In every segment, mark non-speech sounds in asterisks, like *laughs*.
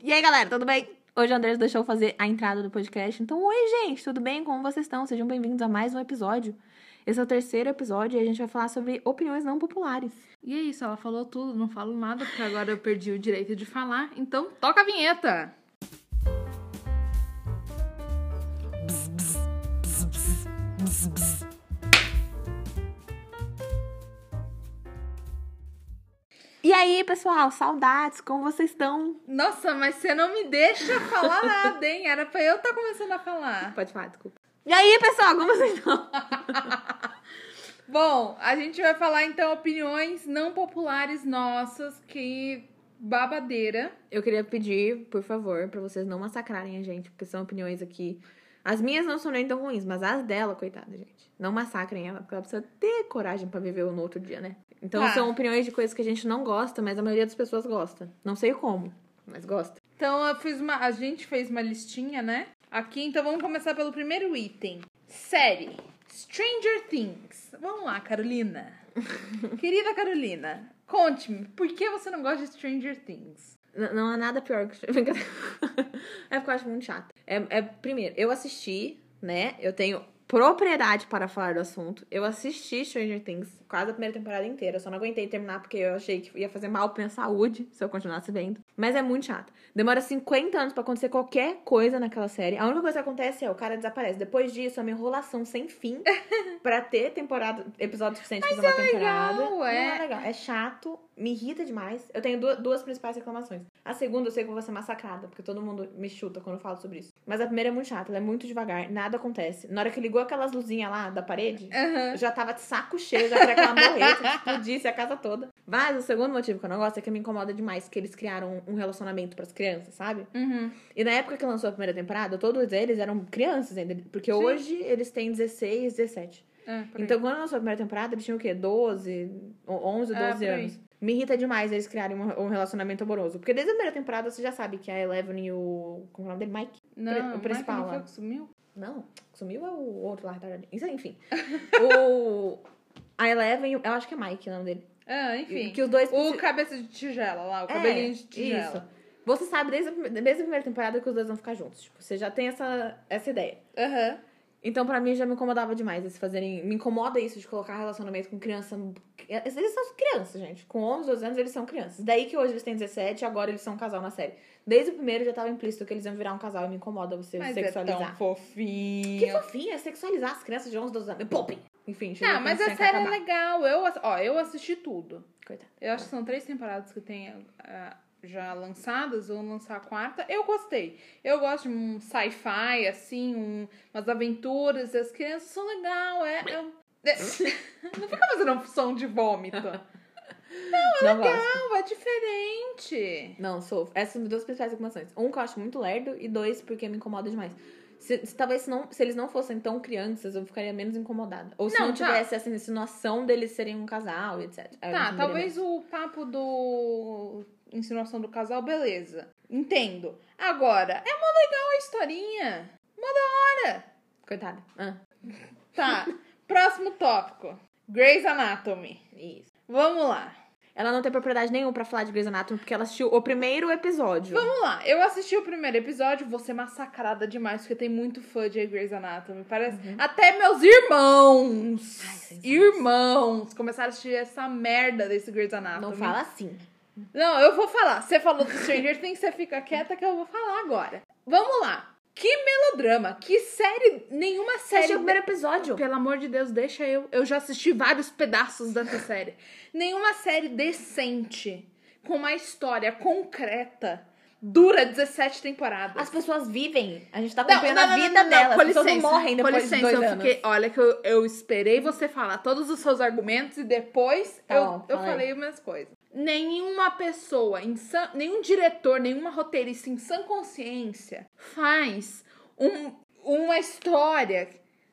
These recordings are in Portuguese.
E aí, galera, tudo bem? Hoje o André deixou fazer a entrada do podcast. Então, oi, gente, tudo bem? Como vocês estão? Sejam bem-vindos a mais um episódio. Esse é o terceiro episódio e a gente vai falar sobre opiniões não populares. E é isso, ela falou tudo, não falo nada, porque agora eu perdi o direito de falar. Então, toca a vinheta! E aí, pessoal, saudades, como vocês estão? Nossa, mas você não me deixa falar nada, hein? Era pra eu estar começando a falar. Pode falar, desculpa. E aí, pessoal, como vocês estão? *laughs* Bom, a gente vai falar então opiniões não populares nossas, que babadeira. Eu queria pedir, por favor, pra vocês não massacrarem a gente, porque são opiniões aqui. As minhas não são nem tão ruins, mas as dela, coitada, gente. Não massacrem ela, porque ela precisa ter coragem pra viver no outro dia, né? Então Tá. são opiniões de coisas que a gente não gosta, mas a maioria das pessoas gosta. Não sei como, mas gosta. Então eu fiz uma. A gente fez uma listinha, né? Aqui, então vamos começar pelo primeiro item. Série. Stranger Things. Vamos lá, Carolina. *laughs* Querida Carolina, conte-me, por que você não gosta de Stranger Things? N- Não há nada pior que. *laughs* É porque eu acho muito chato. É, é, primeiro, eu assisti, né? Eu tenho propriedade para falar do assunto. Eu assisti Stranger Things quase a primeira temporada inteira. Eu só não aguentei terminar porque eu achei que ia fazer mal pra minha saúde se eu continuasse vendo. Mas é muito chato. Demora 50 anos pra acontecer qualquer coisa naquela série. A única coisa que acontece é o cara desaparece. Depois disso, é uma enrolação sem fim *laughs* pra ter temporada, episódio suficiente pra fazer uma temporada. legal, Não é. é legal. É chato, me irrita demais. Eu tenho duas, duas principais reclamações. A segunda eu sei que eu vou ser massacrada, porque todo mundo me chuta quando eu falo sobre isso. Mas a primeira é muito chata, ela é muito devagar, nada acontece. Na hora que ligou aquelas luzinhas lá da parede, Aham. eu já tava de saco cheio, já queria que ela morresse, explodisse a casa toda. Mas o segundo motivo que eu não gosto é que me incomoda demais que eles criaram um relacionamento pras crianças, sabe? Uhum. E na época que lançou a primeira temporada, todos eles eram crianças ainda. Porque Sim. hoje eles têm 16, 17. É. Então, quando lançou a primeira temporada, eles tinham o quê? 12, 11, 12 É, anos. Me irrita demais eles criarem um, relacionamento amoroso. Porque desde a primeira temporada você já sabe que a Eleven e o. Como é o nome dele? Mike? não, o principal Michael não que sumiu? Não, sumiu é o outro lá, enfim. *laughs* o. A Eleven, eu acho que é Mike o nome dele. Ah, enfim. Que os dois. O cabeça de tigela lá, o É, cabelinho de tigela. Isso. Você sabe desde a, desde a primeira temporada que os dois vão ficar juntos. Tipo, você já tem essa, essa ideia. Aham. Então, pra mim, já me incomodava demais eles fazerem. Me incomoda isso de colocar relacionamento com criança. Eles são crianças, gente. Com 11, 12 anos, eles são crianças. Daí que hoje eles têm 17 e agora eles são um casal na série. Desde o primeiro já tava implícito que eles iam virar um casal e me incomoda você Mas é sexualizar. tão fofinho. que fofinho, é sexualizar as crianças de 11, 12 anos. Poupem! Enfim, Ah, mas a série é legal. Eu, ó, eu assisti tudo. Coitado. Eu acho que são três temporadas que tem ah, já lançadas, vão lançar a quarta. Eu gostei. Eu gosto de um sci-fi, assim, um, umas aventuras. As crianças são legal. É, é é- *laughs* Não fica fazendo um som de vômito. Não gosto. Não, é diferente. Não, sou. Essas são duas principais reclamações. Um, que eu acho muito lerdo, e dois, porque me incomoda demais. Se, se- talvez se, não, se eles não fossem tão crianças, eu ficaria menos incomodada. Ou se Não, não, tá. tivesse essa insinuação deles serem um casal, etc. Eu Tá, talvez menos. o papo do insinuação do casal, beleza. Entendo. Agora, é mó legal a historinha. Mó da hora. Coitada. Ah, Tá, próximo tópico. Grey's Anatomy. isso. Vamos lá. Ela não tem propriedade nenhuma pra falar de Grey's Anatomy, porque ela assistiu o primeiro episódio. Vamos lá. Eu assisti o primeiro episódio, vou ser massacrada demais, porque tem muito fã de Grey's Anatomy. Parece. Até meus irmãos. Ai, irmãos. Começaram a assistir essa merda desse Grey's Anatomy. Não fala assim. Não, eu vou falar. Você falou do Stranger Things, você fica quieta que eu vou falar agora. Vamos lá. Que melodrama, que série, nenhuma série. assistiu o primeiro episódio. Pelo amor de Deus, deixa eu. Eu já assisti vários pedaços dessa *laughs* série. Nenhuma série decente, com uma história concreta, dura 17 temporadas. As pessoas vivem. A gente tá Não, acompanhando não, a não, vida não, não, delas. com As pessoas não licença, morrem depois com de licença, dois eu anos. fiquei, olha que eu, eu esperei você falar todos os seus argumentos e depois Tá eu, bom, eu falei as minhas coisas. Nenhuma pessoa, sã- nenhum diretor, nenhuma roteirista em sã consciência faz um- uma história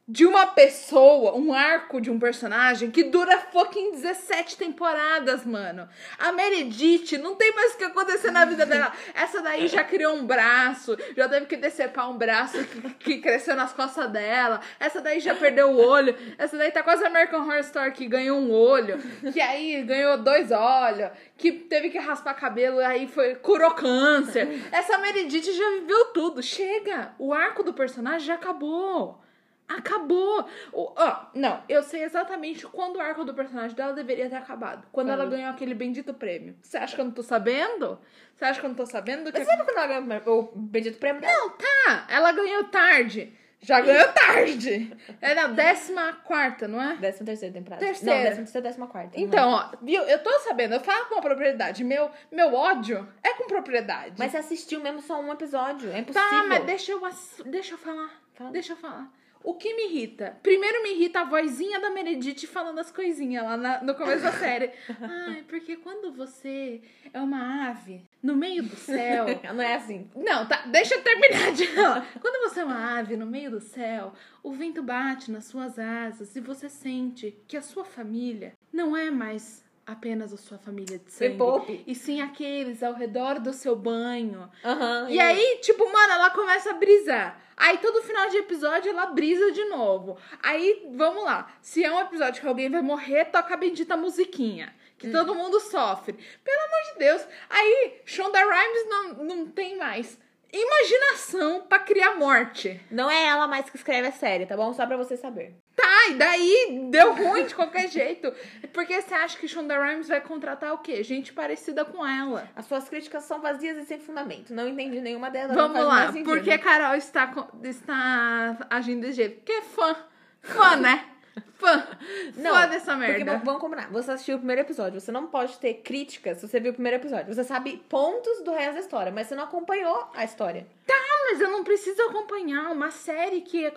de uma pessoa, um arco de um personagem que dura fucking 17 temporadas, mano. A Meredith não tem mais o que acontecer na vida dela. Essa daí já criou um braço, já teve que decepar um braço que, que cresceu nas costas dela. Essa daí já perdeu o olho. Essa daí tá quase American Horror Story que ganhou um olho, que aí ganhou dois olhos, que teve que raspar cabelo, aí foi curou câncer. Essa Meredith já viveu tudo. Chega, o arco do personagem já acabou. Acabou! Ó, não, eu sei exatamente quando o arco do personagem dela deveria ter acabado. Quando ela Quando? ganhou aquele bendito prêmio. Você acha que eu não tô sabendo? Você acha que eu não tô sabendo? Que... Você sabe quando ela ganhou o bendito prêmio? Não, tá! Ela ganhou tarde. Já ganhou tarde. É na décima quarta, não é? Décima terceira temporada. Terceira. Não, décima terceira, décima quarta. Então, lembro. ó, viu? Eu tô sabendo, eu falo com propriedade. Meu, meu ódio é com propriedade. Mas você assistiu mesmo só um episódio. É impossível. Tá, mas deixa eu, deixa eu falar. Fala. Deixa eu falar. O que me irrita? Primeiro me irrita a vozinha da Meredith falando as coisinhas lá na- no começo da série. *laughs* Ai, porque quando você é uma ave no meio do céu. *laughs* Não é assim. Não, tá, deixa eu terminar de falar. Quando você é uma ave no meio do céu, o vento bate nas suas asas e você sente que a sua família não é mais apenas a sua família de sangue. poupe. E sim aqueles ao redor do seu banho, Aham. e aí, tipo, mano, ela começa a brisar. Aí todo final de episódio ela brisa de novo. Aí, vamos lá. Se é um episódio que alguém vai morrer, toca a bendita musiquinha. Que todo mundo sofre. Pelo amor de Deus. Aí, Shonda Rhimes não, não tem mais imaginação pra criar morte. Não é ela mais que escreve a série, tá bom? Só pra você saber. Tá, e daí deu ruim de qualquer *laughs* jeito. Porque você acha que Shonda Rhimes vai contratar o quê? Gente parecida com ela. As suas críticas são vazias e sem fundamento. Não entendi nenhuma delas. Vamos lá, porque a Carol está, está agindo desse jeito. Porque é fã. Fã, né? Fã. fã dessa Porque merda. v- vamos combinar. Você assistiu o primeiro episódio. Você não pode ter críticas se você viu o primeiro episódio. Você sabe pontos do resto da história, mas você não acompanhou a história. Ah, mas eu não preciso acompanhar uma série que,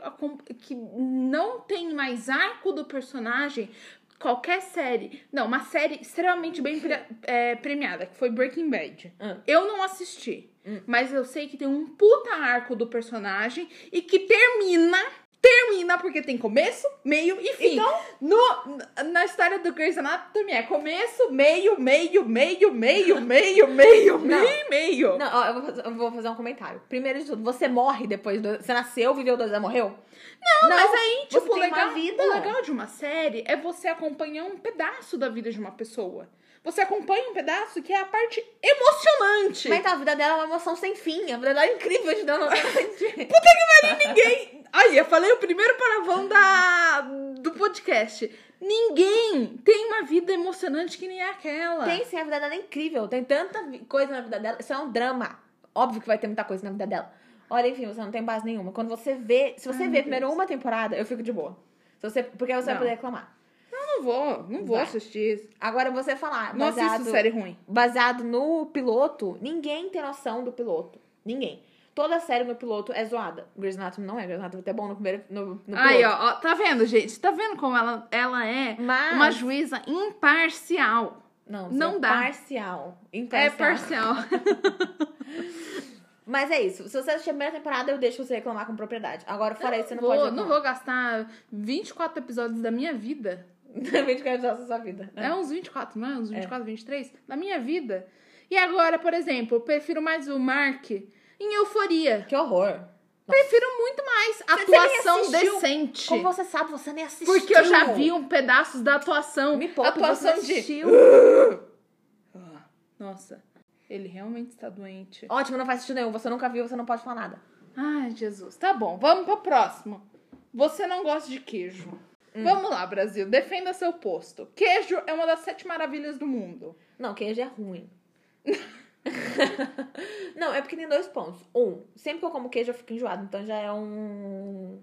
que não tem mais arco do personagem. Qualquer série. Não, uma série extremamente bem pre- é, premiada, que foi Breaking Bad. Hum. Eu não assisti. Mas eu sei que tem um puta arco do personagem e que termina. Termina porque tem começo, meio e fim. Então? No, na história do Grey's Anatomy é começo, meio, meio, meio, meio, meio, meio, meio, meio. Não, ó, eu vou, fazer, eu vou fazer um comentário. Primeiro de tudo, você morre depois do. Você nasceu, viveu dois anos, morreu? Não, mas aí, tipo, o legal, uma vida. o legal de uma série é você acompanhar um pedaço da vida de uma pessoa. Você acompanha um pedaço que é a parte emocionante. Mas então, a vida dela é uma emoção sem fim. A vida dela é incrível, *laughs* te dando Ninguém. Aí, eu falei o primeiro palavrão da, do podcast. Ninguém tem uma vida emocionante que nem aquela. Tem sim, a vida dela é incrível. Tem tanta coisa na vida dela. Isso é um drama. Óbvio que vai ter muita coisa na vida dela. Olha, enfim, você não tem base nenhuma. Quando você vê. Se você Ai, vê primeiro Deus. uma temporada, eu fico de boa. Se você, porque você vai Não. poder reclamar. Eu não vou, não vou Vai. assistir isso. Agora você falar. Não baseado, assisto série ruim. baseado no piloto, ninguém tem noção do piloto. Ninguém. Toda série no piloto é zoada. Grey's Anatomy não é. Grey's Anatomy é bom no primeiro no, no Aí, ó, ó, tá vendo, gente? Tá vendo como ela, ela é Mas- uma juíza imparcial? Não, não você dá. é Parcial. É Imparcial. parcial. *laughs* Mas é isso. Se você assistir a primeira temporada, eu deixo você reclamar com propriedade. Agora, fora isso, você não vou, pode não reclamar. vou gastar 24 episódios da minha vida. Também quero usar a sua vida. É uns 24, não é? Uns 24, 23? Da minha vida. E agora, por exemplo, eu prefiro mais o Mark em Euforia. Que horror. Prefiro muito mais Você atuação assistiu. decente. Como você sabe, você nem assistiu. Porque eu já vi um pedaços da atuação. Me poupe, atuação você de. assistiu. Ah, Nossa, ele realmente está doente. Ótimo, não faz sentido nenhum. Você nunca viu, você não pode falar nada. Ai, Jesus. Tá bom, vamos pro próximo. Você não gosta de queijo. Hum. Vamos lá, Brasil. Defenda seu posto. Queijo é uma das sete maravilhas do mundo. Não, queijo é ruim. *laughs* *laughs* não, é porque tem dois pontos. Um, sempre que eu como queijo, eu fico enjoado. Então já é um.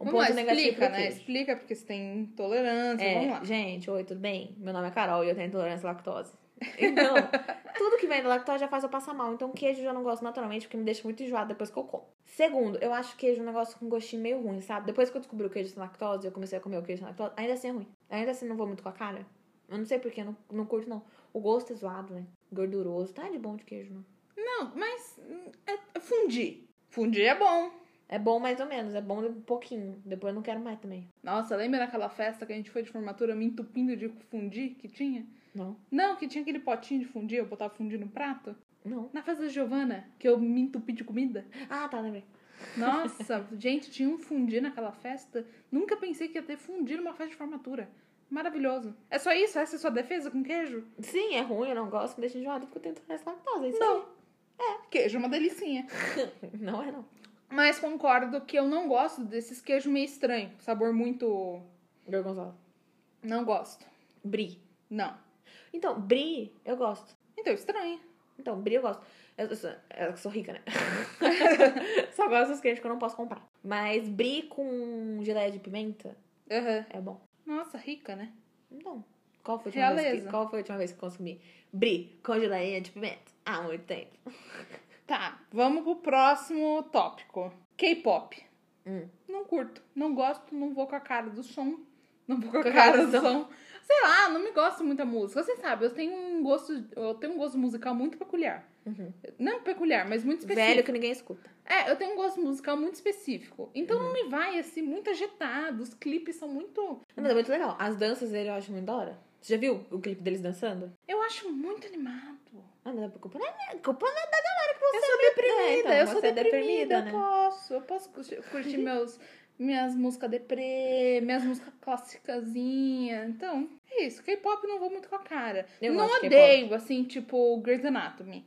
Um Vamos ponto lá, negativo explica, né? queijo. Explica porque você tem intolerância. É, Vamos lá. gente, oi, tudo bem? Meu nome é Carol e eu tenho intolerância à lactose. Então, *laughs* tudo que vem da lactose já faz eu passar mal. Então, queijo eu já não gosto naturalmente, porque me deixa muito enjoado depois que eu como. Segundo, eu acho queijo um negócio com gostinho meio ruim, sabe? Depois que eu descobri o queijo sem lactose, eu comecei a comer o queijo sem lactose, ainda assim é ruim. Ainda assim não vou muito com a cara. Eu não sei porquê, não, não curto não. O gosto é zoado, né? Gorduroso. Tá de bom de queijo, não. Não, mas é, é fundir. Fundir é bom. É bom mais ou menos, é bom um pouquinho. Depois eu não quero mais também. Nossa, lembra daquela festa que a gente foi de formatura me entupindo de fundir que tinha? Não. Não, que tinha aquele potinho de fundir, eu botava fundir no prato. Não. Na festa da Giovana, que eu me entupi de comida. Ah, tá, lembrei. Nossa, *laughs* gente, tinha um fundir naquela festa. Nunca pensei que ia ter fundir numa festa de formatura. Maravilhoso. É só isso? Essa é a sua defesa com queijo? Sim, é ruim, eu não gosto, me deixa enjoado porque eu tenho intolerância à lactose. É isso Não. É, queijo é uma delicinha. *laughs* Não é, não. Mas concordo que eu não gosto desses queijos meio estranho. Sabor muito. Gorgonzola. Não gosto. Brie. Não. Então, brie, eu gosto. Então, estranho. Então, brie eu gosto. Eu, eu sou, eu sou rica, né? *laughs* Só gosto dos queijos que eu não posso comprar. Mas brie com geleia de pimenta Aham. é bom. Nossa, rica, né? Então, qual foi, a última vez que, qual foi a última vez que consumi brie com geleia de pimenta? Há muito tempo. *laughs* Tá, vamos pro próximo tópico. K-pop. Hum. Não curto. Não gosto, não vou com a cara do som. Não vou com a cara do som. Sei lá, não me gosto muito da música. Você sabe, eu tenho um gosto, eu tenho um gosto musical muito peculiar. Uhum. Não peculiar, mas muito específico. Velho que ninguém escuta. É, eu tenho um gosto musical muito específico. Então não me vai assim, muito agitado. Os clipes são muito. Não, mas é muito legal. As danças dele eu acho muito da hora. Você já viu o clipe deles dançando? Eu acho muito animado. Ah, mas a culpa não é culpa não é da galera que você Eu sou deprimida, É, então, eu sou é deprimida, deprimida, eu né? posso. Eu posso curtir, *laughs* meus, minhas músicas deprê, minhas músicas classicazinhas. Então, é isso. K-pop não vou muito com a cara. Eu não odeio, assim, tipo, Grey's Anatomy.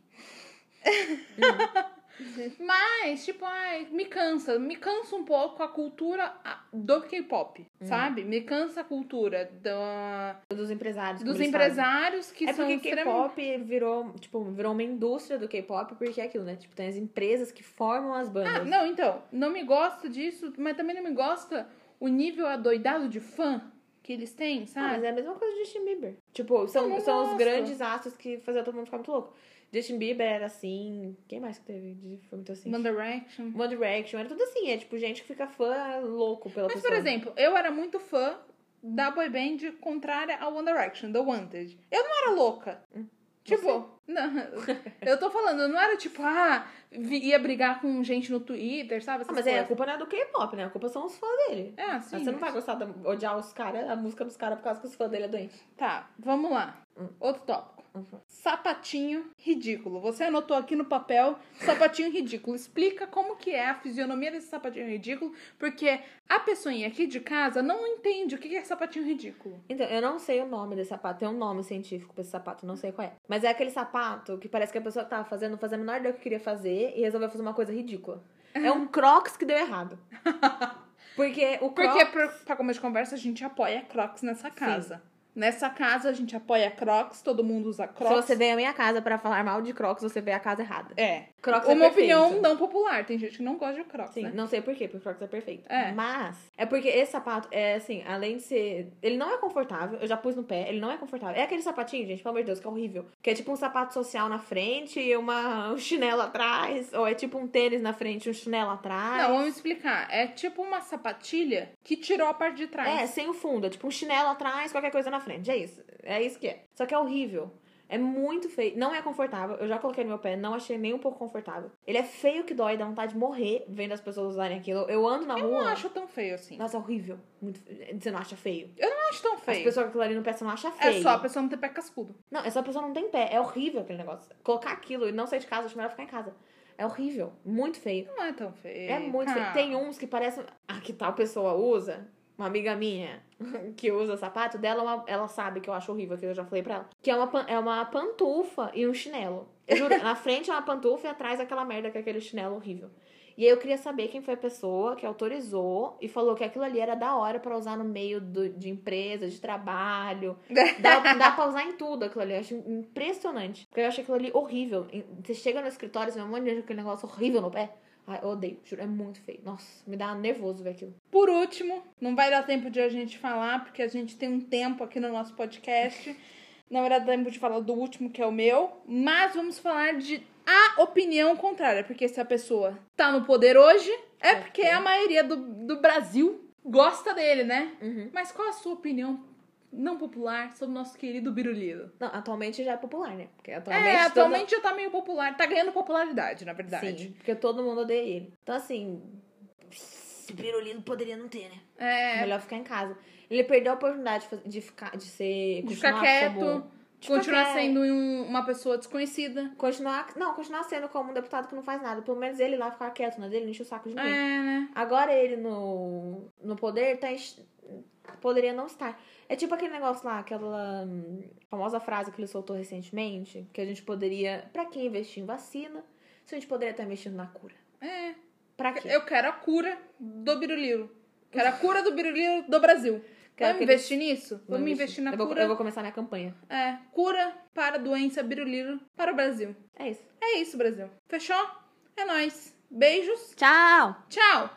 Uhum. *laughs* Mas, tipo, ai, me cansa. Me cansa um pouco a cultura ah, do K-pop, Hum. sabe? Me cansa a cultura da, Dos empresários. dos fazem. empresários que É são porque extremamente... K-pop virou, tipo, virou uma indústria do K-pop, porque é aquilo, né? Tipo, tem as empresas que formam as bandas. Ah, não, então, não me gosta disso, mas também não me gosta o nível adoidado de fã que eles têm, Ah, sabe? mas é a mesma coisa do Justin Bieber. Tipo, são, são os grandes astros que faziam todo mundo ficar muito louco. Justin Bieber era assim. Quem mais que teve? de- Foi muito assim. One Direction. One Direction, era tudo assim. É tipo gente que fica fã louco pela Mas, pessoa. por exemplo, eu era muito fã da boy band contrária a One Direction, The Wanted. Eu não era louca. Tipo, não, eu tô falando, não era tipo, ah, vi- ia brigar com gente no Twitter, sabe? Ah, mas é, a culpa não é do K-pop, né? A culpa são os fãs dele. É, assim. Mas você não vai gostar de odiar os caras, a música dos caras por causa que os fãs dele é doente. Tá, vamos lá. Hum. Outro tópico. Uhum. Sapatinho ridículo. Você anotou aqui no papel sapatinho ridículo. Explica como que é a fisionomia desse sapatinho ridículo, porque a pessoinha aqui de casa não entende o que é sapatinho ridículo. Então, eu não sei o nome desse sapato. Tem um nome científico pra esse sapato, não sei qual é. Mas é aquele sapato que parece que a pessoa tava fazendo, não fazia a menor ideia do que queria fazer e resolveu fazer uma coisa ridícula. *laughs* É um crocs que deu errado. *laughs* Porque o crocs... Porque, pra, pra começo de conversa, a gente apoia Crocs nessa casa. Nessa casa, a gente apoia Crocs, todo mundo usa Se Crocs. você veio à minha casa pra falar mal de crocs, você veio à casa errada. É. Crocs é Uma perfeito. opinião não popular. Tem gente que não gosta de Crocs, Sim, né? não sei por quê, porque Crocs é perfeito. É. Mas é porque esse sapato é assim, além de ser. Ele não é confortável, eu já pus no pé, ele não é confortável. É aquele sapatinho, gente, pelo amor de Deus, que é horrível. Que é tipo um sapato social na frente e uma, *laughs* um chinelo atrás. Ou é tipo um tênis na frente e um chinelo atrás. Não, vamos explicar. É tipo uma sapatilha que tirou a parte de trás. É, sem o fundo. É tipo um chinelo atrás, qualquer coisa na frente. É isso. É isso que é. Só que é horrível. É muito feio. Não é confortável. Eu já coloquei no meu pé, não achei nem um pouco confortável. Ele é feio que dói, dá vontade de morrer vendo as pessoas usarem aquilo. Eu ando na Eu rua. não acho tão feio assim. Nossa, é horrível. Muito... Você não acha feio? Eu não acho tão As feio. pessoas com aquilo ali no pé, você não acha É feio. só a pessoa não ter pé cascudo. Não, é só a pessoa não tem pé. É horrível aquele negócio. Colocar aquilo e não sair de casa, acho melhor ficar em casa. É horrível. Muito feio. Não é tão feio. É muito feio. Tem uns que parecem. Ah, que tal pessoa usa? Uma amiga minha *laughs* que usa sapato dela, uma- ela sabe que eu acho horrível, que eu já falei pra ela. Que é uma, é uma pantufa e um chinelo. Eu juro, *laughs* na frente é uma pantufa e atrás é aquela merda que é aquele chinelo horrível. E aí eu queria saber quem foi a pessoa que autorizou e falou que aquilo ali era da hora pra usar no meio do- de empresa, de trabalho. *laughs* Dá, dá pra usar em tudo aquilo ali. Eu acho impressionante. Porque eu acho aquilo ali horrível. Você chega no escritório, você vê um monte de aquele negócio horrível no pé. Ai, eu odeio, juro, é muito feio. Nossa, me dá nervoso ver aquilo. Por último, não vai dar tempo de a gente falar, porque a gente tem um tempo aqui no nosso podcast. *laughs* Não vai dar tempo de falar do último, que é o meu. Mas vamos falar de a opinião contrária. Porque se a pessoa tá no poder hoje, é porque a maioria do, do Brasil gosta dele, né? Uhum. Mas qual a sua opinião não popular sobre o nosso querido Biruliro? Não, atualmente já é popular, né? Porque atualmente. É, todo- atualmente já tá meio popular. Tá ganhando popularidade, na verdade. Sim, porque todo mundo odeia ele. Então, assim, esse pirulito poderia não ter, né? É, Melhor ficar em casa. Ele perdeu a oportunidade de, ficar, de ser, de ficar quieto, como- de continuar sendo um- uma pessoa desconhecida. Continuar, não, continuar sendo como um deputado que não faz nada. Pelo menos ele lá ficar quieto na dele, não enche o saco de É, ninguém. né? Agora ele no, no poder tá enche- poderia não estar. É tipo aquele negócio lá, aquela hum, famosa frase que ele soltou recentemente, que a gente poderia, pra que investir em vacina, se a gente poderia estar investindo na cura? É. Pra quê? Eu quero a cura do biruliro. Quero a cura do biruliro do Brasil. Quero Vamos investir nisso? Vamos Vamos investir na eu vou, cura. eu vou começar minha campanha. É, cura para a doença biruliro para o Brasil. É isso. É isso, Brasil. Fechou? É nóis. Beijos. Tchau! Tchau.